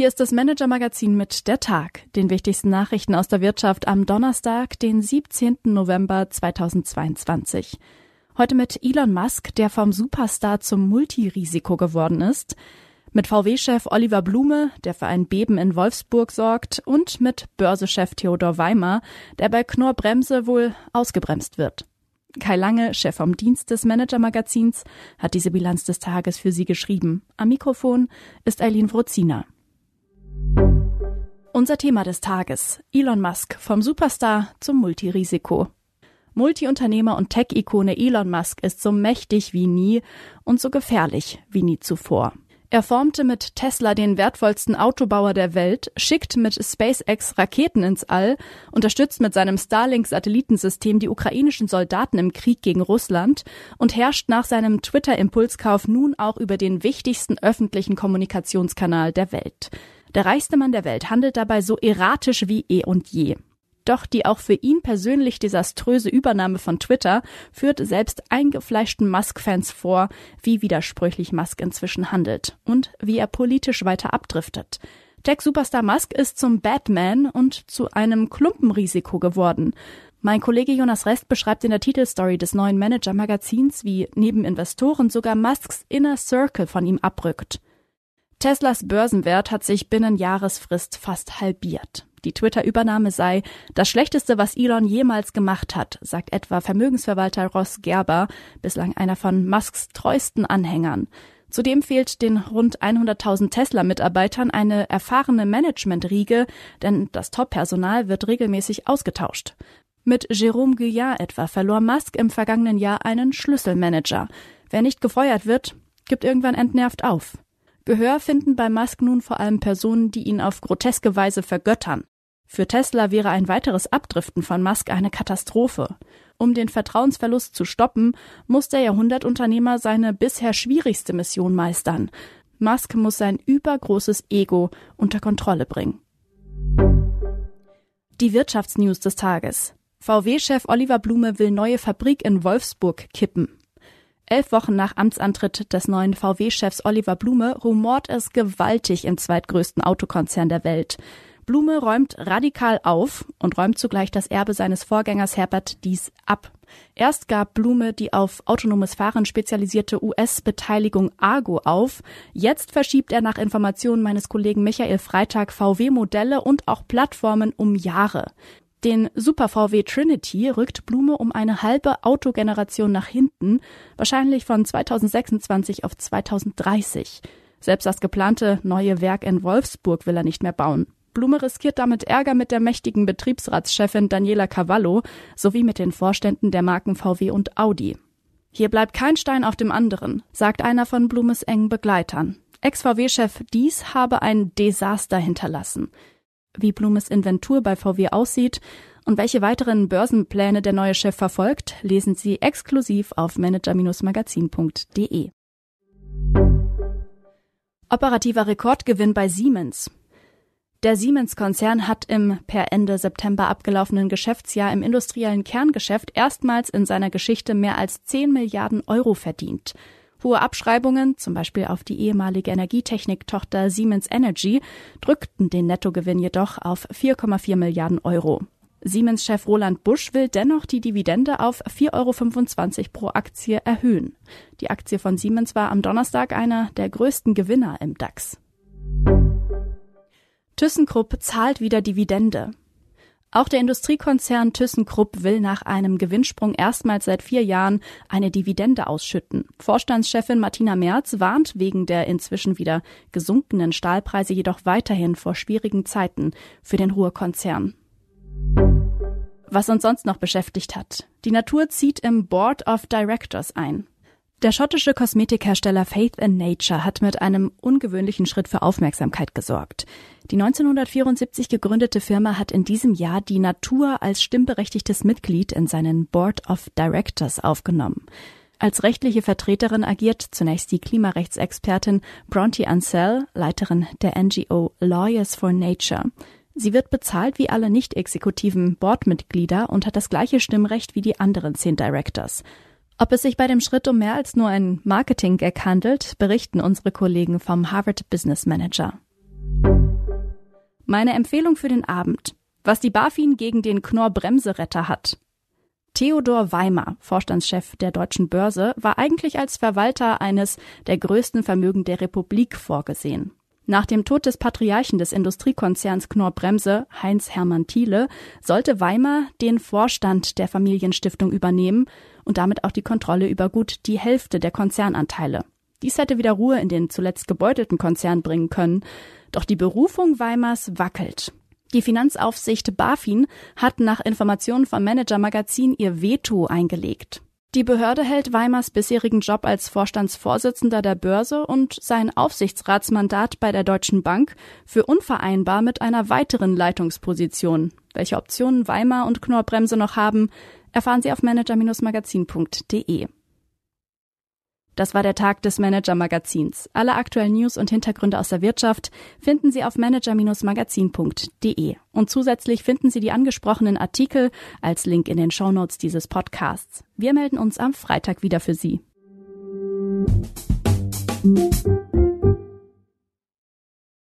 Hier ist das Manager-Magazin mit der Tag, den wichtigsten Nachrichten aus der Wirtschaft am Donnerstag, den 17. November 2022. Heute mit Elon Musk, der vom Superstar zum Multirisiko geworden ist, mit VW-Chef Oliver Blume, der für ein Beben in Wolfsburg sorgt, und mit Börsechef Theodor Weimer, der bei Knorr Bremse wohl ausgebremst wird. Kai Lange, Chef vom Dienst des Manager-Magazins, hat diese Bilanz des Tages für Sie geschrieben. Am Mikrofon ist Eileen Wrozina. Unser Thema des Tages. Elon Musk vom Superstar zum Multirisiko. Multiunternehmer und Tech-Ikone Elon Musk ist so mächtig wie nie und so gefährlich wie nie zuvor. Er formte mit Tesla den wertvollsten Autobauer der Welt, schickt mit SpaceX Raketen ins All, unterstützt mit seinem Starlink-Satellitensystem die ukrainischen Soldaten im Krieg gegen Russland und herrscht nach seinem Twitter-Impulskauf nun auch über den wichtigsten öffentlichen Kommunikationskanal der Welt. Der reichste Mann der Welt handelt dabei so erratisch wie eh und je. Doch die auch für ihn persönlich desaströse Übernahme von Twitter führt selbst eingefleischten Musk-Fans vor, wie widersprüchlich Musk inzwischen handelt und wie er politisch weiter abdriftet. Tech-Superstar Musk ist zum Batman und zu einem Klumpenrisiko geworden. Mein Kollege Jonas Rest beschreibt in der Titelstory des neuen Manager-Magazins, wie neben Investoren sogar Musks Inner Circle von ihm abrückt. Teslas Börsenwert hat sich binnen Jahresfrist fast halbiert. Die Twitter-Übernahme sei das Schlechteste, was Elon jemals gemacht hat, sagt etwa Vermögensverwalter Ross Gerber, bislang einer von Musks treuesten Anhängern. Zudem fehlt den rund 100.000 Tesla-Mitarbeitern eine erfahrene Management-Riege, denn das Top-Personal wird regelmäßig ausgetauscht. Mit Jérôme Guyard etwa verlor Musk im vergangenen Jahr einen Schlüsselmanager. Wer nicht gefeuert wird, gibt irgendwann entnervt auf. Gehör finden bei Musk nun vor allem Personen, die ihn auf groteske Weise vergöttern. Für Tesla wäre ein weiteres Abdriften von Musk eine Katastrophe. Um den Vertrauensverlust zu stoppen, muss der Jahrhundertunternehmer seine bisher schwierigste Mission meistern. Musk muss sein übergroßes Ego unter Kontrolle bringen. Die Wirtschaftsnews des Tages. VW-Chef Oliver Blume will neue Fabrik in Wolfsburg kippen. Elf Wochen nach Amtsantritt des neuen VW-Chefs Oliver Blume rumort es gewaltig im zweitgrößten Autokonzern der Welt. Blume räumt radikal auf und räumt zugleich das Erbe seines Vorgängers Herbert Dies ab. Erst gab Blume die auf autonomes Fahren spezialisierte US-Beteiligung Argo auf. Jetzt verschiebt er nach Informationen meines Kollegen Michael Freitag VW-Modelle und auch Plattformen um Jahre. Den Super VW Trinity rückt Blume um eine halbe Autogeneration nach hinten, wahrscheinlich von 2026 auf 2030. Selbst das geplante neue Werk in Wolfsburg will er nicht mehr bauen. Blume riskiert damit Ärger mit der mächtigen Betriebsratschefin Daniela Cavallo sowie mit den Vorständen der Marken VW und Audi. Hier bleibt kein Stein auf dem anderen, sagt einer von Blumes engen Begleitern. Ex-VW-Chef Dies habe ein Desaster hinterlassen wie Blumes Inventur bei VW aussieht und welche weiteren Börsenpläne der neue Chef verfolgt, lesen Sie exklusiv auf manager-magazin.de. Operativer Rekordgewinn bei Siemens. Der Siemens-Konzern hat im per Ende September abgelaufenen Geschäftsjahr im industriellen Kerngeschäft erstmals in seiner Geschichte mehr als 10 Milliarden Euro verdient. Hohe Abschreibungen, zum Beispiel auf die ehemalige Energietechnik-Tochter Siemens Energy, drückten den Nettogewinn jedoch auf 4,4 Milliarden Euro. Siemens-Chef Roland Busch will dennoch die Dividende auf 4,25 Euro pro Aktie erhöhen. Die Aktie von Siemens war am Donnerstag einer der größten Gewinner im DAX. ThyssenKrupp zahlt wieder Dividende. Auch der Industriekonzern ThyssenKrupp will nach einem Gewinnsprung erstmals seit vier Jahren eine Dividende ausschütten. Vorstandschefin Martina Merz warnt wegen der inzwischen wieder gesunkenen Stahlpreise jedoch weiterhin vor schwierigen Zeiten für den Ruhrkonzern. Was uns sonst noch beschäftigt hat. Die Natur zieht im Board of Directors ein. Der schottische Kosmetikhersteller Faith in Nature hat mit einem ungewöhnlichen Schritt für Aufmerksamkeit gesorgt. Die 1974 gegründete Firma hat in diesem Jahr die Natur als stimmberechtigtes Mitglied in seinen Board of Directors aufgenommen. Als rechtliche Vertreterin agiert zunächst die Klimarechtsexpertin Bronte Ansell, Leiterin der NGO Lawyers for Nature. Sie wird bezahlt wie alle nicht exekutiven Boardmitglieder und hat das gleiche Stimmrecht wie die anderen zehn Directors. Ob es sich bei dem Schritt um mehr als nur ein Marketing-Gag handelt, berichten unsere Kollegen vom Harvard Business Manager. Meine Empfehlung für den Abend. Was die BaFin gegen den Knorr-Bremseretter hat. Theodor Weimer, Vorstandschef der Deutschen Börse, war eigentlich als Verwalter eines der größten Vermögen der Republik vorgesehen. Nach dem Tod des Patriarchen des Industriekonzerns Knorr-Bremse, Heinz Hermann Thiele, sollte Weimar den Vorstand der Familienstiftung übernehmen und damit auch die Kontrolle über gut die Hälfte der Konzernanteile. Dies hätte wieder Ruhe in den zuletzt gebeutelten Konzern bringen können. Doch die Berufung Weimars wackelt. Die Finanzaufsicht BaFin hat nach Informationen vom Manager Magazin ihr Veto eingelegt. Die Behörde hält Weimars bisherigen Job als Vorstandsvorsitzender der Börse und sein Aufsichtsratsmandat bei der Deutschen Bank für unvereinbar mit einer weiteren Leitungsposition. Welche Optionen Weimar und Knorrbremse noch haben, erfahren Sie auf manager-magazin.de. Das war der Tag des Manager Magazins. Alle aktuellen News und Hintergründe aus der Wirtschaft finden Sie auf manager-magazin.de. Und zusätzlich finden Sie die angesprochenen Artikel als Link in den Shownotes dieses Podcasts. Wir melden uns am Freitag wieder für Sie.